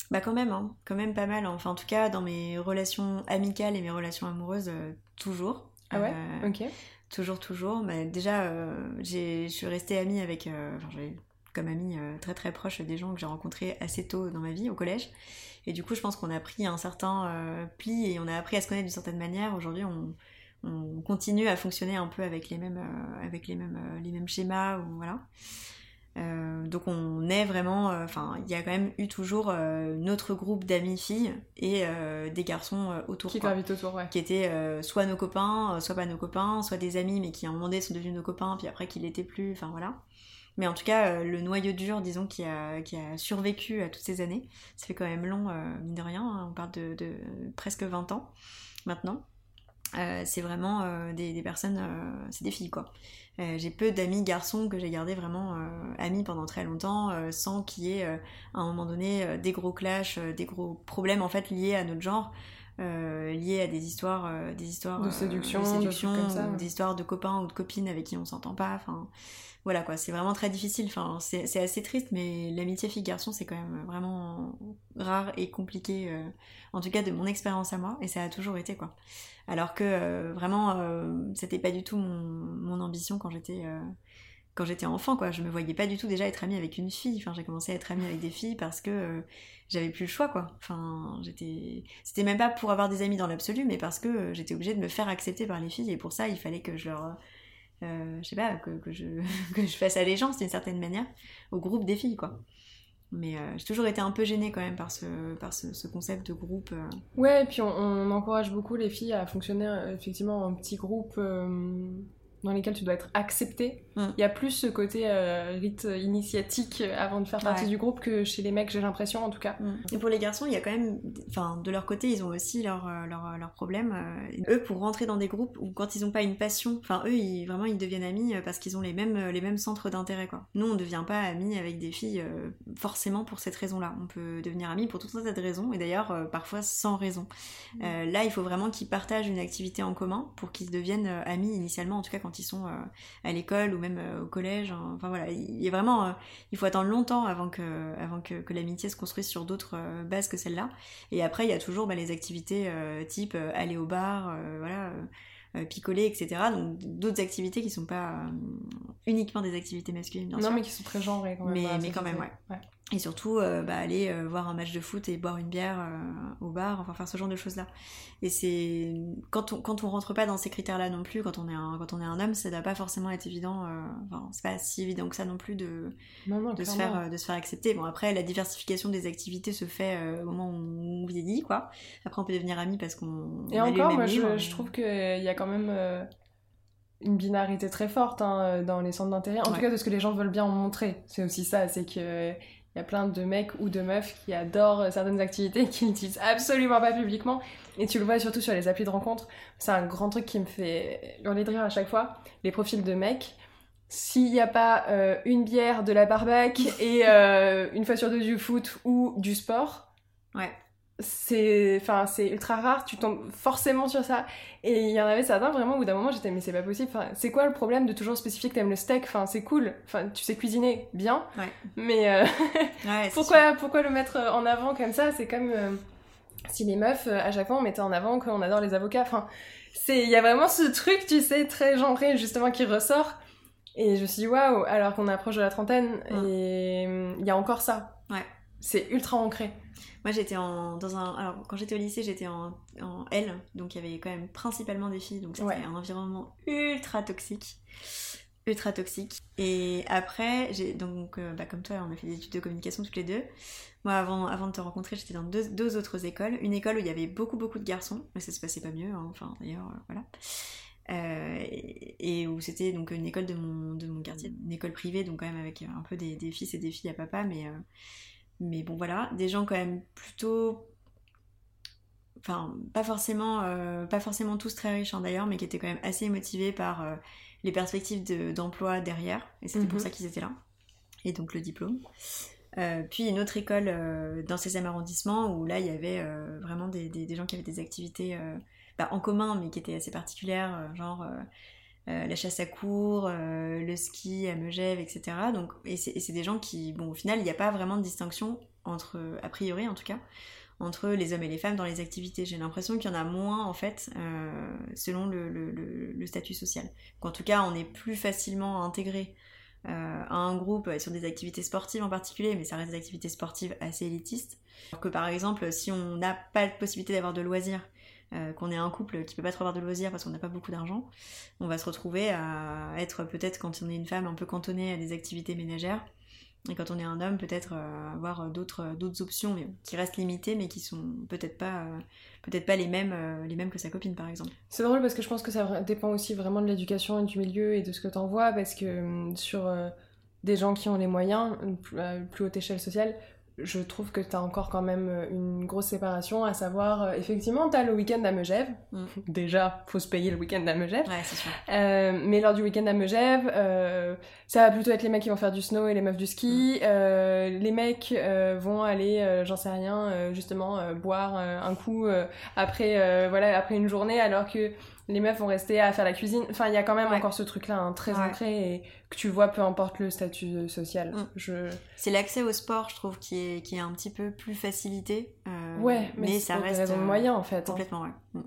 Bah, quand même, hein. quand même pas mal. Enfin, en tout cas, dans mes relations amicales et mes relations amoureuses, toujours. Ah ouais? Ok. Toujours, toujours. Bah, déjà, je suis restée amie avec. Enfin, j'ai comme amie très très proche des gens que j'ai rencontrés assez tôt dans ma vie, au collège. Et du coup, je pense qu'on a pris un certain pli et on a appris à se connaître d'une certaine manière. Aujourd'hui, on on continue à fonctionner un peu avec les mêmes, euh, avec les mêmes, euh, les mêmes schémas ou voilà. Euh, donc on est vraiment, euh, enfin il y a quand même eu toujours notre groupe d'amis filles et des garçons autour. Qui gravitent autour, ouais. Qui étaient soit nos copains, soit pas nos copains, soit des amis mais qui à un moment donné sont devenus nos copains puis après qu'ils l'étaient plus, enfin voilà. Mais en tout cas, le noyau dur, disons, qui a, qui a survécu à toutes ces années, ça fait quand même long, mine de rien, hein. on parle de, de, presque 20 ans maintenant. C'est vraiment des, des, personnes, c'est des filles quoi. Euh, j'ai peu d'amis garçons que j'ai gardés vraiment euh, amis pendant très longtemps, euh, sans qu'il y ait à un moment donné des gros clashs, des gros problèmes en fait liés à notre genre. Liés à des histoires, des histoires de séduction, des histoires de copains ou de copines avec qui on s'entend pas. Enfin, voilà quoi, c'est vraiment très difficile. Enfin, c'est assez triste, mais l'amitié fille-garçon, c'est quand même vraiment rare et compliqué, en tout cas de mon expérience à moi, et ça a toujours été quoi. Alors que euh, vraiment, euh, c'était pas du tout mon, ambition quand j'étais euh, quand j'étais enfant, quoi. Je me voyais pas du tout déjà être amie avec une fille. Enfin, j'ai commencé à être amie avec des filles parce que j'avais plus le choix, quoi. Enfin, j'étais. C'était même pas pour avoir des amis dans l'absolu, mais parce que j'étais obligée de me faire accepter par les filles et pour ça, il fallait que je leur. je sais pas, que, je, que je fasse allégeance d'une certaine manière au groupe des filles, quoi. Mais euh, j'ai toujours été un peu gênée quand même par ce, par ce, concept de groupe. Euh. Ouais, et puis on, encourage beaucoup les filles à fonctionner euh, effectivement en petits groupes dans lesquels tu dois être accepté. Mm. Il y a plus ce côté euh, rite initiatique avant de faire partie du groupe que chez les mecs, j'ai l'impression en tout cas. Mm. Et pour les garçons, il y a quand même, enfin, de leur côté, ils ont aussi leurs leur, euh, leur problèmes. Euh. eux, pour rentrer dans des groupes où quand ils n'ont pas une passion, enfin, eux, ils, vraiment, ils deviennent amis parce qu'ils ont les mêmes, les mêmes centres d'intérêt, quoi. Nous, on ne devient pas amis avec des filles forcément pour cette raison-là. On peut devenir amis pour toutes un tas de raisons, et d'ailleurs, parfois sans raison. Mm. là, il faut vraiment qu'ils partagent une activité en commun pour qu'ils deviennent amis initialement, en tout cas quand ils sont euh, à l'école ou même euh, au collège. Hein. Enfin voilà, il est vraiment, euh, il faut attendre longtemps avant que, avant que, l'amitié se construise sur d'autres bases que celle-là. Et après, il y a toujours bah, les activités type aller au bar, voilà. picoler, etc. Donc d'autres activités qui sont pas uniquement des activités masculines, non, mais qui sont très genrées quand même. Mais, mais quand même, ouais. Et surtout, euh, bah, aller euh, voir un match de foot et boire une bière euh, au bar, enfin faire ce genre de choses-là. Et c'est quand on quand on rentre pas dans ces critères-là non plus, quand on est un quand on est un homme, ça doit pas forcément être évident. enfin, c'est pas si évident que ça non plus de de se faire de se faire accepter. Bon après, la diversification des activités se fait au moment où on vieillit, quoi. Après, on peut devenir amis parce qu'on et encore, moi, je, je, trouve qu'il y a quand même une binarité très forte hein, dans les centres d'intérêt. En tout cas, de ce que les gens veulent bien montrer. C'est aussi ça, c'est que y a plein de mecs ou de meufs qui adorent certaines activités qui n'utilisent absolument pas publiquement. Et tu le vois surtout sur les applis de rencontre. C'est un grand truc qui me fait hurler de rire à chaque fois. Les profils de mecs. S'il n'y a pas euh, une bière, de la barbac et euh, une fois sur deux du foot ou du sport, ouais c'est enfin c'est ultra rare tu tombes forcément sur ça. Et il y en avait certains vraiment au bout d'un moment j'étais mais c'est pas possible. Enfin, c'est quoi le problème de toujours spécifier que t'aimes le steak? Enfin c'est cool. Enfin tu sais cuisiner bien. Mais euh, pourquoi pourquoi le mettre en avant comme ça? C'est comme euh, si les meufs euh, à chaque fois on mettait en avant qu'on adore les avocats. Enfin c'est il y a vraiment ce truc tu sais très genré justement qui ressort. Et je me suis dit waouh alors qu'on approche de la trentaine et il y a encore ça. C'est ultra ancré moi, j'étais en, dans un. Alors, quand j'étais au lycée, j'étais en, en L, donc il y avait quand même principalement des filles, donc c'était un environnement ultra toxique. Ultra toxique. Et après, j'ai donc, euh, bah, comme toi, on a fait des études de communication toutes les deux. Moi, avant, avant de te rencontrer, j'étais dans deux, deux, autres écoles. Une école où il y avait beaucoup, beaucoup de garçons, mais ça se passait pas mieux, hein, enfin, d'ailleurs, euh, voilà. Euh, et, où c'était donc une école de mon, de mon quartier, une école privée, donc quand même avec un peu des, des fils et des filles à papa, mais mais bon, voilà, des gens quand même plutôt. Enfin, pas forcément, euh, pas forcément tous très riches hein, d'ailleurs, mais qui étaient quand même assez motivés par euh, les perspectives d'emploi derrière. Et c'était pour mhm. ça qu'ils étaient là. Et donc le diplôme. Euh, puis une autre école dans le 16e arrondissement où là il y avait vraiment des, des, gens qui avaient des activités bah, en commun mais qui étaient assez particulières, genre euh, la chasse à cours, euh, le ski à Megève, etc. Donc, et c'est des gens qui, bon, au final, il n'y a pas vraiment de distinction entre, a priori en tout cas, entre les hommes et les femmes dans les activités. J'ai l'impression qu'il y en a moins en fait, euh, selon le, statut social. Qu'en tout cas, on est plus facilement intégré à un groupe sur des activités sportives en particulier, mais ça reste des activités sportives assez élitistes. Alors que par exemple, si on n'a pas la possibilité d'avoir de loisirs qu'on est un couple qui peut pas trop avoir de loisirs parce qu'on n'a pas beaucoup d'argent, on va se retrouver à être peut-être quand on est une femme un peu cantonnée à des activités ménagères et quand on est un homme, peut-être euh, avoir d'autres, d'autres options mais, qui restent limitées, mais qui sont peut-être pas, euh, peut-être pas les, mêmes, euh, les mêmes que sa copine, par exemple. C'est drôle parce que je pense que ça dépend aussi vraiment de l'éducation et du milieu et de ce que tu en vois, parce que sur des gens qui ont les moyens, à plus haute échelle sociale, je trouve que tu as encore quand même euh, une grosse séparation, à savoir, euh, effectivement, tu as le week-end à Megève. Mm. Déjà, faut se payer le week-end à Megève. Ouais, c'est sûr. Euh, mais lors du week-end à Megève, ça va plutôt être les mecs qui vont faire du snow et les meufs du ski. Mm. les mecs vont aller, j'en sais rien, justement, boire un coup après, voilà, après une journée, alors que les meufs vont rester à faire la cuisine. Enfin, il y a quand même encore ce truc-là hein, très ancré et que tu vois peu importe le statut social. Mm. Je... C'est l'accès au sport, je trouve, qui est, qui est un petit peu plus facilité. Euh, ouais, mais, ça reste. des de moyens en fait. Hein. Complètement, ouais. Mm.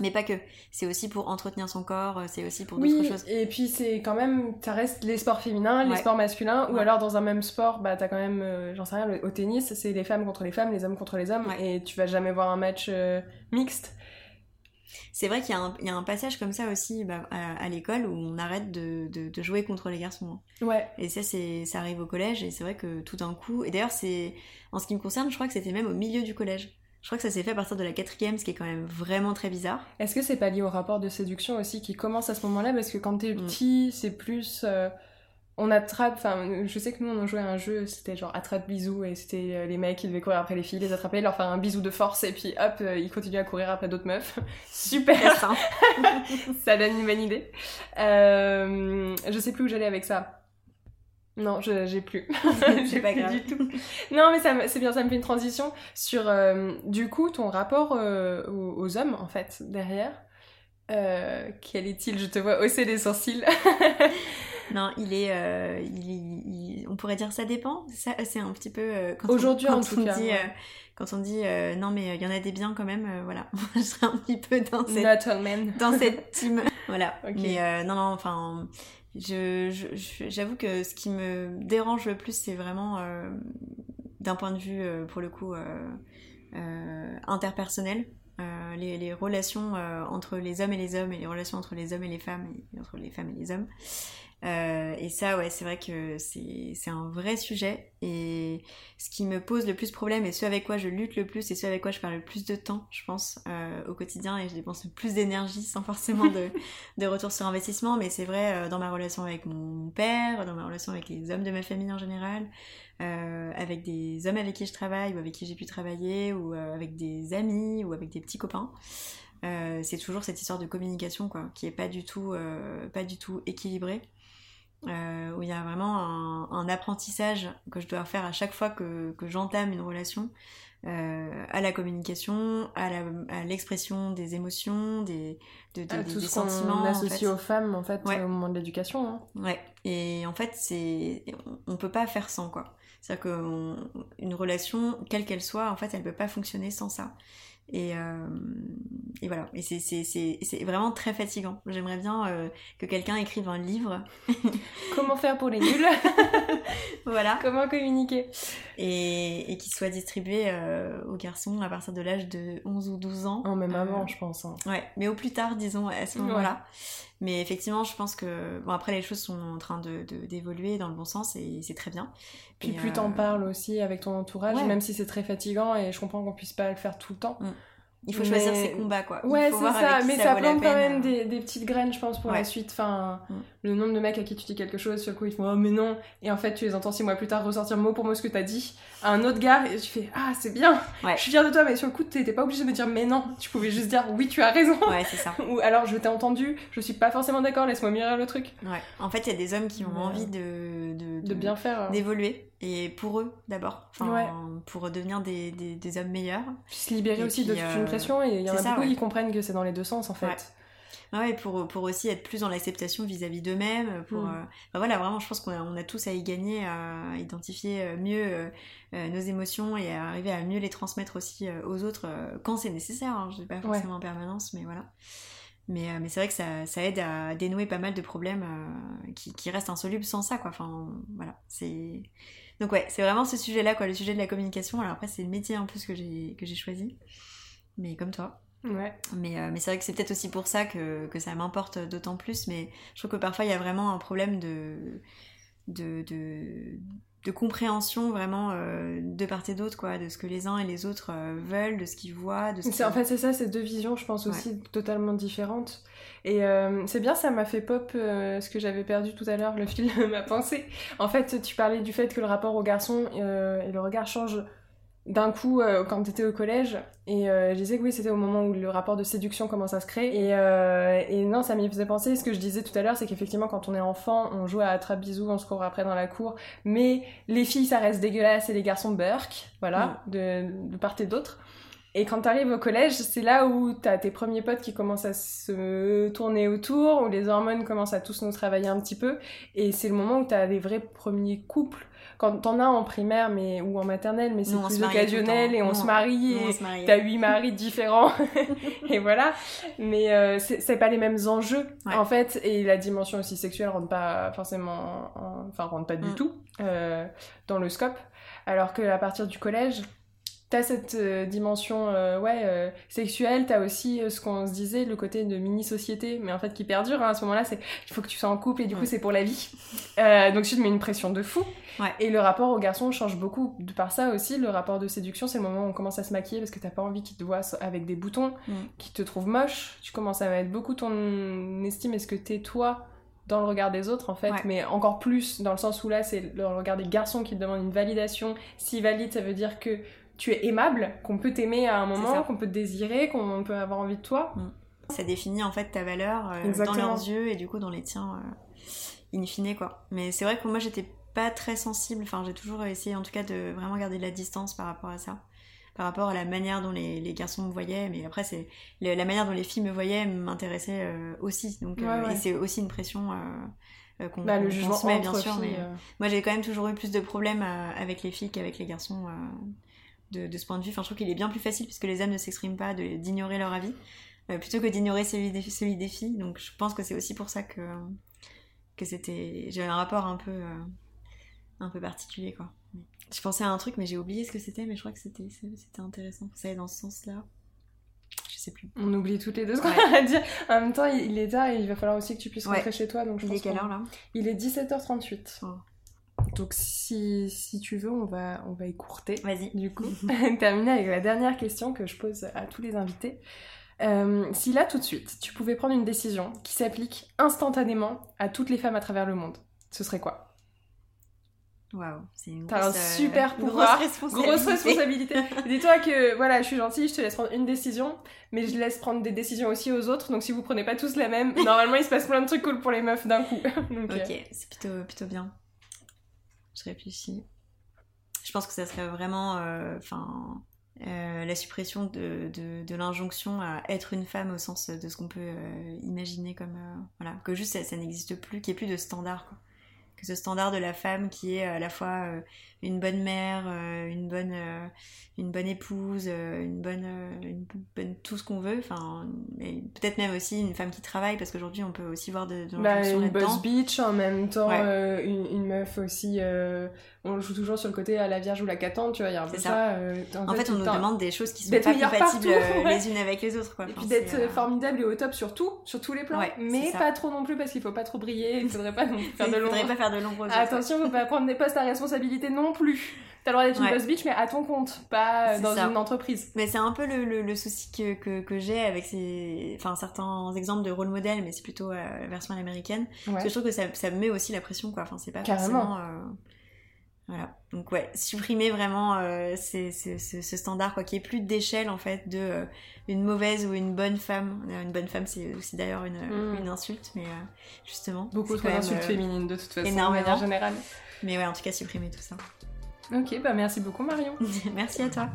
Mais pas que. C'est aussi pour entretenir son corps, c'est aussi pour d'autres oui, choses. Et puis c'est quand même, ça reste les sports féminins, les sports masculins, ou alors dans un même sport, bah t'as quand même, euh, j'en sais rien, au tennis, c'est les femmes contre les femmes, les hommes contre les hommes, et tu vas jamais voir un match euh, mixte. C'est vrai qu'il y, a un passage comme ça aussi bah, à, l'école où on arrête de, jouer contre les garçons. Hein. Ouais. Et ça, ça arrive au collège et c'est vrai que tout d'un coup. Et d'ailleurs, c'est en ce qui me concerne, je crois que c'était même au milieu du collège. Je crois que ça s'est fait à partir de la quatrième, ce qui est quand même vraiment très bizarre. Est-ce que c'est pas lié au rapport de séduction aussi qui commence à ce moment-là? Parce que quand t'es mm. petit, c'est plus. Euh, on attrape, enfin, je sais que nous on jouait à un jeu, c'était genre attrape bisous et c'était euh, les mecs qui devaient courir après les filles, les attraper, leur faire un bisou de force et puis hop, euh, ils continuent à courir après d'autres meufs. Super Ça donne une bonne idée. Euh, je sais plus où j'allais avec ça. Non, je j'ai plus. j'ai pas grave. du tout. Non, mais c'est bien, ça me fait une transition sur du coup ton rapport aux, hommes en fait derrière. quel est-il? Je te vois hausser les sourcils. Non, il est, euh, il, on pourrait dire ça dépend. Ça, c'est un petit peu euh, aujourd'hui en tout cas. Dit, euh, quand on dit non mais il y en a des biens quand même, voilà, je serais un petit peu dans cette, dans cette team, voilà. Mais non non, enfin, je, j'avoue que ce qui me dérange le plus, c'est vraiment d'un point de vue pour le coup interpersonnel. les, les, relations entre les hommes et les hommes et les relations entre les hommes et les femmes et entre les femmes et les hommes euh, et ça, ouais, c'est vrai que c'est un vrai sujet. Et ce qui me pose le plus problème et ce avec quoi je lutte le plus et ce avec quoi je perds le plus de temps, je pense, euh, au quotidien et je dépense le plus d'énergie sans forcément de, de, retour sur investissement. Mais c'est vrai euh, dans ma relation avec mon père, dans ma relation avec les hommes de ma famille en général, avec des hommes avec qui je travaille ou avec qui j'ai pu travailler ou avec des amis ou avec des petits copains. c'est toujours cette histoire de communication quoi, qui est pas du tout, pas du tout équilibrée. Euh, où il y a vraiment un, apprentissage que je dois faire à chaque fois que, que j'entame une relation, euh, à la communication, à l'expression des émotions, des, de, de, des, sentiments. associe aux femmes en fait au moment de l'éducation. Hein. Ouais, et en fait, c'est on, peut pas faire sans quoi. C'est-à-dire qu'une relation, quelle qu'elle soit, en fait, elle peut pas fonctionner sans ça. Et, euh, et voilà, et c'est vraiment très fatigant. J'aimerais bien euh, que quelqu'un écrive un livre. Comment faire pour les nuls Voilà. Comment communiquer Et, et qu'il soit distribué euh, aux garçons à partir de l'âge de 11 ou 12 ans. Oh, même avant, je pense. Hein. Ouais, mais au plus tard, disons, à ce moment-là. Mais effectivement, je pense que bon après les choses sont en train de d'évoluer dans le bon sens et c'est très bien. Puis plus t'en parles aussi avec ton entourage, même si c'est très fatigant et je comprends qu'on puisse pas le faire tout le temps. Mm. Il faut choisir ses combats, quoi. ouais, c'est ça, mais ça, plante quand même des, des, petites graines, je pense, pour la suite. Enfin, mm. Le nombre de mecs à qui tu dis quelque chose, sur le coup, ils font Oh, mais non. Et en fait, tu les entends six mois plus tard ressortir mot pour mot ce que t'as dit à un autre gars, et tu fais Ah, c'est bien, je suis fière de toi, mais sur le coup, t'étais pas obligé de me dire Mais non, tu pouvais juste dire Oui, tu as raison. Ouais, c'est ça. Ou alors, je t'ai entendu, je suis pas forcément d'accord, laisse-moi mirer le truc. Ouais. En fait, il y a des hommes qui ont envie de, de, de, bien faire. Hein. D'évoluer et pour eux d'abord, pour devenir des, des, hommes meilleurs. se libérer aussi de toute une euh, pression et il y en a beaucoup qui comprennent que c'est dans les deux sens en fait. Ouais, pour, pour aussi être plus dans l'acceptation vis-à-vis d'eux-mêmes. Pour, mm. euh, voilà, vraiment, je pense qu'on a, on a tous à y gagner, à identifier euh, mieux nos émotions et à arriver à mieux les transmettre aussi aux autres quand c'est nécessaire. Hein. Je dis pas forcément en permanence, mais voilà. Mais, mais c'est vrai que ça, ça, aide à dénouer pas mal de problèmes qui, qui restent insolubles sans ça, quoi. Enfin, voilà, c'est donc ouais, c'est vraiment ce sujet-là, quoi, le sujet de la communication. Alors après, c'est le métier en plus que j'ai que j'ai choisi. Mais comme toi. Ouais. Mais, euh, mais c'est vrai que c'est peut-être aussi pour ça que, que ça m'importe d'autant plus. Mais je trouve que parfois il y a vraiment un problème de, de, de, de compréhension vraiment euh, de part et d'autre, quoi, de ce que les uns et les autres euh, veulent, de ce qu'ils voient. De ce en fait, c'est ça, ces deux visions, je pense aussi totalement différentes. Et c'est bien, ça m'a fait pop ce que j'avais perdu tout à l'heure, le fil de ma pensée. En fait, tu parlais du fait que le rapport au garçon et le regard change d'un coup euh, quand tu étais au collège et euh, je disais que oui c'était au moment où le rapport de séduction commence à se créer et, euh, et non ça m'y faisait penser ce que je disais tout à l'heure c'est qu'effectivement quand on est enfant on joue à attrape bisous on se court après dans la cour mais les filles ça reste dégueulasse et les garçons burk voilà mm. de, de part et d'autre et quand t'arrives au collège, c'est là où t'as tes premiers potes qui commencent à se tourner autour, où les hormones commencent à tous nous travailler un petit peu, et c'est le moment où t'as les vrais premiers couples quand t'en as en primaire mais ou en maternelle mais c'est plus occasionnel et on se marie et t'as huit maris différents. Et voilà. Mais euh, c'est pas les mêmes enjeux en fait. Et la dimension aussi sexuelle rentre pas forcément enfin rentre pas du mm. tout euh, dans le scope. Alors que à partir du collège T'as cette euh, dimension euh, ouais euh, sexuelle, t'as aussi ce qu'on se disait le côté de mini société, mais en fait qui perdure hein, à ce moment-là, c'est il faut que tu sois en couple et du coup c'est pour la vie. donc tu te mets une pression de fou. Et le rapport au garçon change beaucoup de par ça aussi. Le rapport de séduction, c'est le moment où on commence à se maquiller parce que t'as pas envie qu'il te voit avec des boutons, mm. qu'il te trouve moche. Tu commences à mettre beaucoup ton estime et ce que t'es toi dans le regard des autres en fait, mais encore plus dans le sens où là c'est le regard des garçons qui te demandent une validation. Si valide, ça veut dire que tu es aimable, qu'on peut t'aimer à un moment, qu'on peut te désirer, qu'on peut avoir envie de toi. Mm. Ça définit en fait ta valeur euh, dans leurs yeux et du coup dans les tiens, euh, in fine quoi. Mais c'est vrai que moi j'étais pas très sensible, enfin j'ai toujours essayé en tout cas de vraiment garder de la distance par rapport à ça. Par rapport à la manière dont les, les garçons me voyaient. Mais après c'est la manière dont les filles me voyaient m'intéressait euh, aussi. Donc et c'est aussi une pression qu'on bah, le jugement met bien sûr mais moi j'ai quand même toujours eu plus de problèmes avec les filles qu'avec les garçons de, ce point de vue. Enfin, je trouve qu'il est bien plus facile puisque les hommes ne s'expriment pas d'ignorer leur avis euh, plutôt que d'ignorer celui des, celui des filles. Donc je pense que c'est aussi pour ça que, que c'était. J'avais un rapport un peu, euh, un peu particulier quoi. Je pensais à un truc mais j'ai oublié ce que c'était, mais je crois que c'était intéressant. Ça allait dans ce sens-là. Je sais plus. On oublie toutes les deux ce qu'on a dire. En même temps, il est tard et il va falloir aussi que tu puisses rentrer chez toi. Donc je il est quelle heure là? Il est 17h38. Donc si, si, tu veux, on va, on va écourter. Vas-y. Du coup, terminer avec la dernière question que je pose à tous les invités. Euh, si là, tout de suite, tu pouvais prendre une décision qui s'applique instantanément à toutes les femmes à travers le monde, ce serait quoi? Waouh, c'est une T'as un super pouvoir, grosse responsabilité. Grosse responsabilité. Dis-toi que voilà, je suis gentille, je te laisse prendre une décision, mais je laisse prendre des décisions aussi aux autres. Donc si vous prenez pas tous la même, normalement il se passe plein de trucs cool pour les meufs d'un coup. ok, euh, c'est plutôt plutôt bien je pense que ça serait vraiment, euh, euh, la suppression de, de, l'injonction à être une femme au sens de ce qu'on peut euh, imaginer comme, voilà, que juste ça, n'existe plus, qu'il n'y ait plus de standard, quoi. Que ce standard de la femme qui est à la fois une bonne mère, une bonne, une bonne épouse, une bonne tout ce qu'on veut. Enfin, peut-être même aussi une femme qui travaille parce qu'aujourd'hui on peut aussi voir de, de bah, une boss bitch en même temps, une, une, meuf aussi. on joue toujours sur le côté à la Vierge ou la catante, tu vois. Il y a un peu ça. en, fait, on nous demande des choses qui sont pas compatibles les unes avec les autres. Quoi. Et puis d'être formidable et au top sur tout, sur tous les plans, mais pas trop non plus parce qu'il faut pas trop briller. Il faudrait pas faire de l'ombre de nombreuses Attention, faut pas prendre des postes à responsabilité non plus. T'as le droit d'être une boss bitch, mais à ton compte, pas dans une entreprise. Mais c'est un peu le, le, souci que, que, que j'ai avec ces, enfin, certains exemples de rôle modèle, mais c'est plutôt euh, la version américaine. Parce que je trouve que ça, ça me met aussi la pression, quoi. Enfin, c'est pas Carrément. forcément. Euh, voilà. Donc ouais, supprimer vraiment euh, ce standard, quoi, qu'il n'y ait plus d'échelle en fait de euh, une mauvaise ou une bonne femme. Une bonne femme, c'est aussi d'ailleurs une, mm. une, insulte, mais euh, justement. Beaucoup trop d'insultes féminines de toute façon, énormément. en général. Mais ouais, en tout cas, supprimer tout ça. Ok, bah merci beaucoup Marion. merci à toi.